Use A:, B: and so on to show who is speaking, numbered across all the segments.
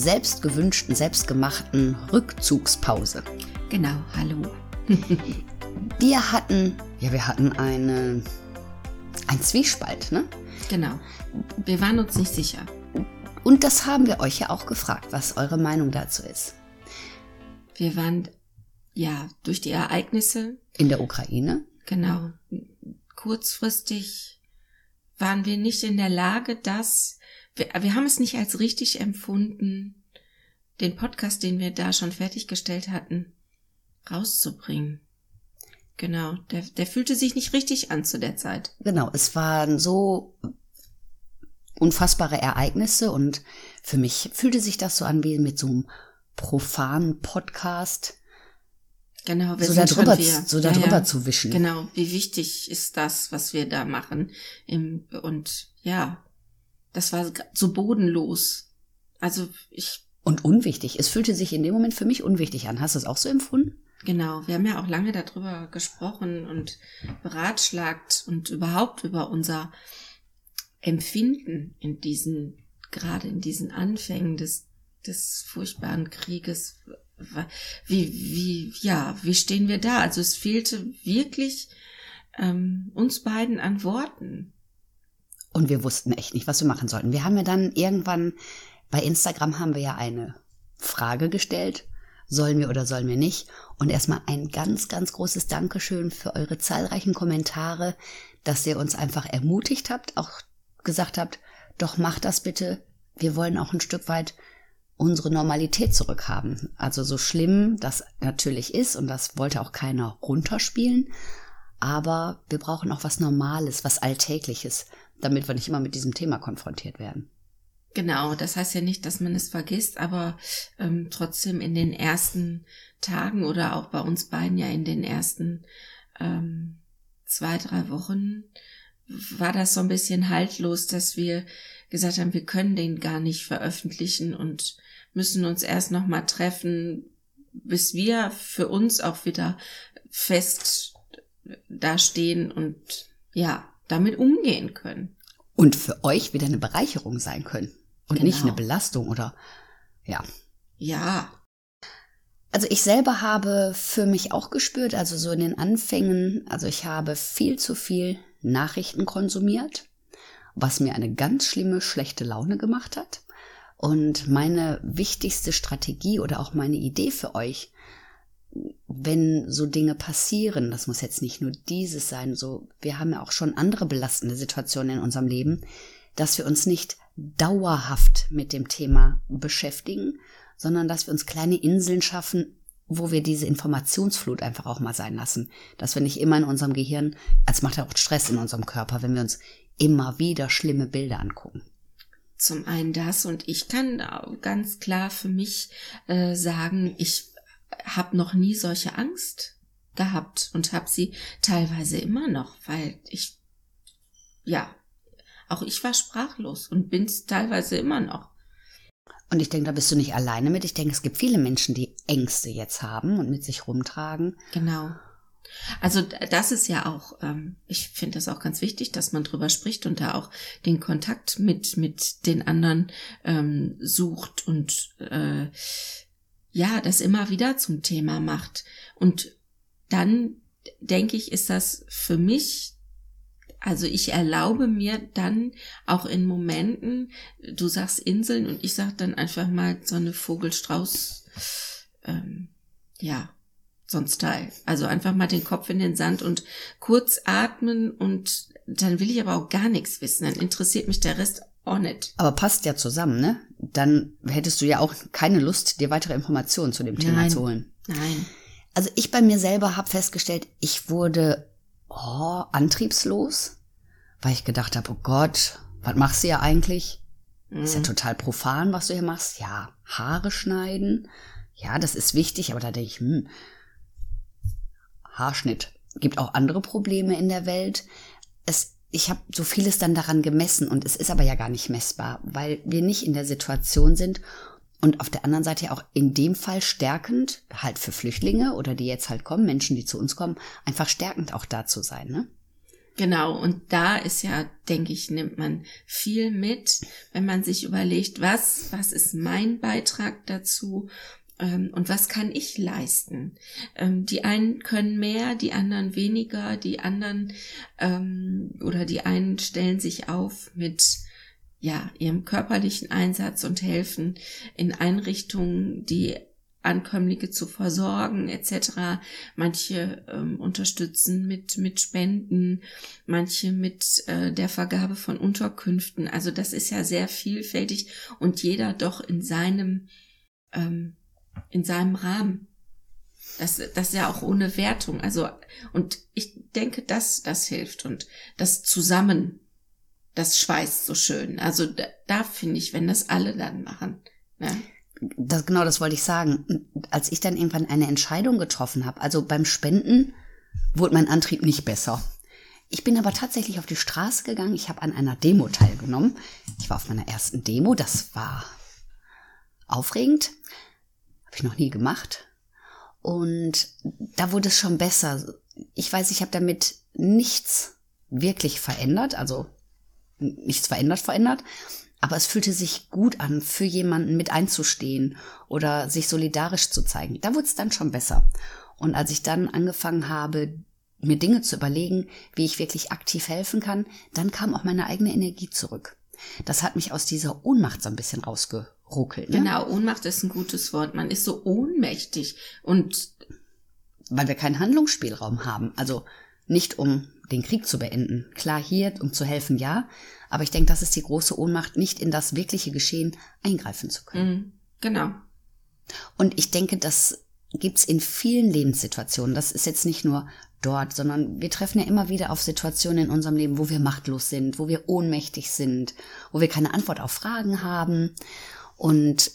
A: selbstgewünschten, selbstgemachten Rückzugspause.
B: Genau, hallo.
A: wir hatten, ja, wir hatten eine, ein Zwiespalt, ne?
B: Genau. Wir waren uns nicht sicher.
A: Und das haben wir euch ja auch gefragt, was eure Meinung dazu ist.
B: Wir waren, ja, durch die Ereignisse.
A: In der Ukraine.
B: Genau. Kurzfristig waren wir nicht in der Lage, das, wir, wir haben es nicht als richtig empfunden, den Podcast, den wir da schon fertiggestellt hatten, rauszubringen. Genau, der, der fühlte sich nicht richtig an zu der Zeit.
A: Genau, es waren so unfassbare Ereignisse und für mich fühlte sich das so an wie mit so einem profanen Podcast
B: Genau, wir
A: so
B: sind
A: darüber,
B: wir.
A: so darüber ja, ja. zu wischen.
B: Genau, wie wichtig ist das, was wir da machen? Im, und ja, das war so bodenlos. Also ich.
A: Und unwichtig. Es fühlte sich in dem Moment für mich unwichtig an. Hast du es auch so empfunden?
B: Genau, wir haben ja auch lange darüber gesprochen und beratschlagt und überhaupt über unser Empfinden in diesen, gerade in diesen Anfängen des, des furchtbaren Krieges wie, wie, ja, wie stehen wir da? Also es fehlte wirklich ähm, uns beiden an Worten.
A: Und wir wussten echt nicht, was wir machen sollten. Wir haben ja dann irgendwann, bei Instagram haben wir ja eine Frage gestellt. Sollen wir oder sollen wir nicht? Und erstmal ein ganz, ganz großes Dankeschön für eure zahlreichen Kommentare, dass ihr uns einfach ermutigt habt, auch gesagt habt, doch macht das bitte. Wir wollen auch ein Stück weit unsere Normalität zurückhaben. Also so schlimm das natürlich ist und das wollte auch keiner runterspielen, aber wir brauchen auch was Normales, was Alltägliches, damit wir nicht immer mit diesem Thema konfrontiert werden.
B: Genau, das heißt ja nicht, dass man es vergisst, aber ähm, trotzdem in den ersten Tagen oder auch bei uns beiden ja in den ersten ähm, zwei, drei Wochen war das so ein bisschen haltlos, dass wir gesagt haben, wir können den gar nicht veröffentlichen und müssen uns erst noch mal treffen, bis wir für uns auch wieder fest dastehen und ja, damit umgehen können.
A: Und für euch wieder eine Bereicherung sein können und genau. nicht eine Belastung oder ja.
B: Ja.
A: Also ich selber habe für mich auch gespürt, also so in den Anfängen, also ich habe viel zu viel Nachrichten konsumiert was mir eine ganz schlimme, schlechte Laune gemacht hat. Und meine wichtigste Strategie oder auch meine Idee für euch, wenn so Dinge passieren, das muss jetzt nicht nur dieses sein, so, wir haben ja auch schon andere belastende Situationen in unserem Leben, dass wir uns nicht dauerhaft mit dem Thema beschäftigen, sondern dass wir uns kleine Inseln schaffen, wo wir diese Informationsflut einfach auch mal sein lassen. Dass wir nicht immer in unserem Gehirn, als macht ja auch Stress in unserem Körper, wenn wir uns immer wieder schlimme Bilder angucken.
B: Zum einen das und ich kann ganz klar für mich äh, sagen, ich habe noch nie solche Angst gehabt und habe sie teilweise immer noch, weil ich ja auch ich war sprachlos und bin es teilweise immer noch.
A: Und ich denke, da bist du nicht alleine mit. Ich denke, es gibt viele Menschen, die Ängste jetzt haben und mit sich rumtragen.
B: Genau. Also das ist ja auch, ähm, ich finde das auch ganz wichtig, dass man drüber spricht und da auch den Kontakt mit mit den anderen ähm, sucht und äh, ja, das immer wieder zum Thema macht. Und dann denke ich, ist das für mich also ich erlaube mir dann auch in Momenten, du sagst Inseln und ich sag dann einfach mal so eine Vogelstrauß, ähm, ja, sonst Teil. Also einfach mal den Kopf in den Sand und kurz atmen und dann will ich aber auch gar nichts wissen. Dann interessiert mich der Rest auch nicht.
A: Aber passt ja zusammen, ne? Dann hättest du ja auch keine Lust, dir weitere Informationen zu dem Thema
B: Nein.
A: zu holen.
B: Nein.
A: Also ich bei mir selber habe festgestellt, ich wurde oh, antriebslos, weil ich gedacht habe, oh Gott, was machst du ja eigentlich? Mhm. Ist ja total profan, was du hier machst. Ja, Haare schneiden. Ja, das ist wichtig, aber da denke ich, hm, Haarschnitt. Gibt auch andere Probleme in der Welt. Es, ich habe so vieles dann daran gemessen und es ist aber ja gar nicht messbar, weil wir nicht in der Situation sind und auf der anderen Seite auch in dem Fall stärkend, halt für Flüchtlinge oder die jetzt halt kommen, Menschen, die zu uns kommen, einfach stärkend auch da zu sein, ne?
B: Genau, und da ist ja, denke ich, nimmt man viel mit, wenn man sich überlegt, was, was ist mein Beitrag dazu und was kann ich leisten. Ähm, die einen können mehr, die anderen weniger, die anderen ähm, oder die einen stellen sich auf mit ja, ihrem körperlichen Einsatz und helfen in Einrichtungen, die Ankömmlinge zu versorgen etc. Manche ähm, unterstützen mit mit Spenden, manche mit äh, der Vergabe von Unterkünften. Also das ist ja sehr vielfältig und jeder doch in seinem ähm, in seinem Rahmen. Das, das ist ja auch ohne Wertung. Also und ich denke, dass das hilft und das zusammen, das schweißt so schön. Also da, da finde ich, wenn das alle dann machen. Ne?
A: das, genau das wollte ich sagen. Als ich dann irgendwann eine Entscheidung getroffen habe, also beim Spenden wurde mein Antrieb nicht besser. Ich bin aber tatsächlich auf die Straße gegangen. Ich habe an einer Demo teilgenommen. Ich war auf meiner ersten Demo. Das war aufregend. Ich noch nie gemacht. Und da wurde es schon besser. Ich weiß, ich habe damit nichts wirklich verändert. Also nichts verändert, verändert aber es fühlte sich gut an, für jemanden mit einzustehen oder sich solidarisch zu zeigen. Da wurde es dann schon besser. Und als ich dann angefangen habe, mir Dinge zu überlegen, wie ich wirklich aktiv helfen kann, dann kam auch meine eigene Energie zurück. Das hat mich aus dieser Ohnmacht so ein bisschen rausgeruckelt.
B: Ne? Genau, Ohnmacht ist ein gutes Wort. Man ist so ohnmächtig und
A: weil wir keinen Handlungsspielraum haben. Also nicht um den Krieg zu beenden. Klar hier, um zu helfen, ja. Aber ich denke, das ist die große Ohnmacht, nicht in das wirkliche Geschehen eingreifen zu können. Mhm,
B: genau.
A: Und ich denke, das gibt's in vielen Lebenssituationen. Das ist jetzt nicht nur dort, sondern wir treffen ja immer wieder auf Situationen in unserem Leben, wo wir machtlos sind, wo wir ohnmächtig sind, wo wir keine Antwort auf Fragen haben und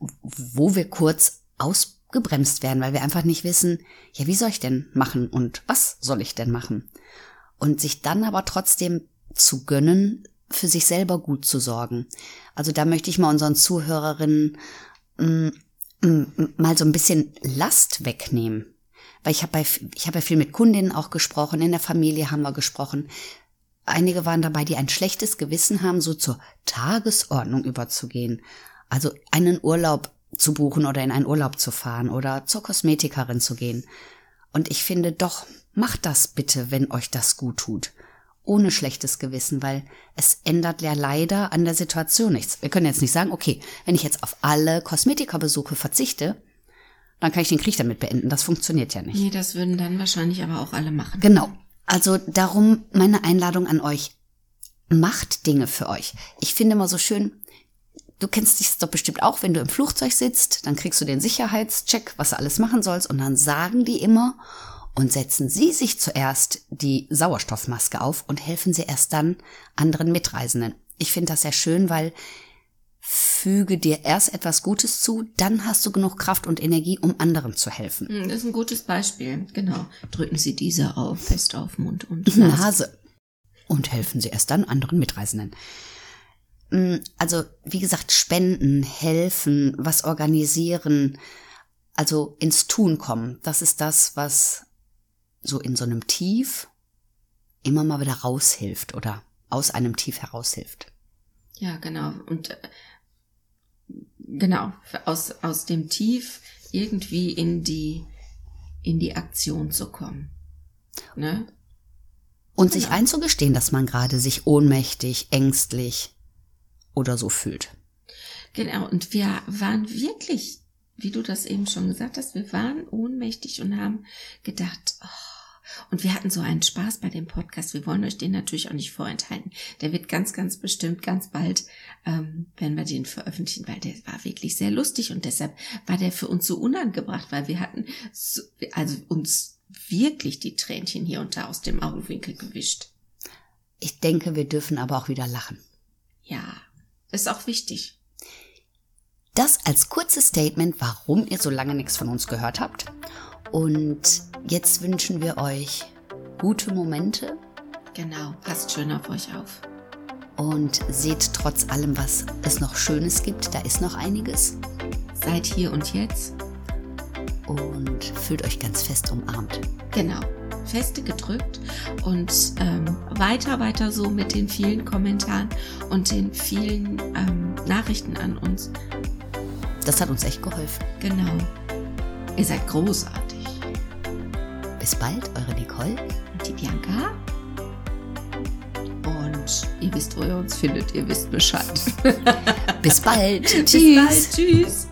A: wo wir kurz ausgebremst werden, weil wir einfach nicht wissen, ja, wie soll ich denn machen und was soll ich denn machen? Und sich dann aber trotzdem zu gönnen, für sich selber gut zu sorgen. Also da möchte ich mal unseren Zuhörerinnen mm, mm, mal so ein bisschen Last wegnehmen. Weil ich habe bei, ich habe ja viel mit Kundinnen auch gesprochen, in der Familie haben wir gesprochen. Einige waren dabei, die ein schlechtes Gewissen haben, so zur Tagesordnung überzugehen. Also einen Urlaub zu buchen oder in einen Urlaub zu fahren oder zur Kosmetikerin zu gehen. Und ich finde doch, macht das bitte, wenn euch das gut tut ohne schlechtes Gewissen, weil es ändert ja leider an der Situation nichts. Wir können jetzt nicht sagen, okay, wenn ich jetzt auf alle Kosmetikerbesuche verzichte, dann kann ich den Krieg damit beenden. Das funktioniert ja nicht.
B: Nee, das würden dann wahrscheinlich aber auch alle machen.
A: Genau. Also darum meine Einladung an euch. Macht Dinge für euch. Ich finde immer so schön, du kennst dich doch bestimmt auch, wenn du im Flugzeug sitzt, dann kriegst du den Sicherheitscheck, was du alles machen sollst, und dann sagen die immer, und setzen Sie sich zuerst die Sauerstoffmaske auf und helfen Sie erst dann anderen Mitreisenden. Ich finde das sehr schön, weil füge dir erst etwas Gutes zu, dann hast du genug Kraft und Energie, um anderen zu helfen.
B: Hm, das ist ein gutes Beispiel, genau. Drücken Sie diese auf, fest auf Mund und
A: Nase. Nase. Und helfen Sie erst dann anderen Mitreisenden. Hm, also, wie gesagt, spenden, helfen, was organisieren, also ins Tun kommen. Das ist das, was so in so einem Tief immer mal wieder raushilft oder aus einem Tief heraushilft.
B: Ja, genau. Und äh, genau, aus, aus dem Tief irgendwie in die, in die Aktion zu kommen. Ne?
A: Und genau. sich einzugestehen, dass man gerade sich ohnmächtig, ängstlich oder so fühlt.
B: Genau, und wir waren wirklich, wie du das eben schon gesagt hast, wir waren ohnmächtig und haben gedacht, oh, und wir hatten so einen Spaß bei dem Podcast. Wir wollen euch den natürlich auch nicht vorenthalten. Der wird ganz, ganz bestimmt ganz bald, ähm, werden wir den veröffentlichen, weil der war wirklich sehr lustig und deshalb war der für uns so unangebracht, weil wir hatten so, also uns wirklich die Tränchen hier und da aus dem Augenwinkel gewischt.
A: Ich denke, wir dürfen aber auch wieder lachen.
B: Ja, Ist auch wichtig.
A: Das als kurzes Statement, warum ihr so lange nichts von uns gehört habt. Und jetzt wünschen wir euch gute Momente.
B: Genau, passt schön auf euch auf.
A: Und seht trotz allem, was es noch Schönes gibt. Da ist noch einiges.
B: Seid hier und jetzt.
A: Und fühlt euch ganz fest umarmt.
B: Genau, feste gedrückt und ähm, weiter, weiter so mit den vielen Kommentaren und den vielen ähm, Nachrichten an uns.
A: Das hat uns echt geholfen.
B: Genau. Ihr seid großartig.
A: Bis bald, eure Nicole.
B: Und die Bianca. Und ihr wisst, wo ihr uns findet. Ihr wisst Bescheid.
A: Bis bald.
B: Tschüss. Bis bald. Tschüss.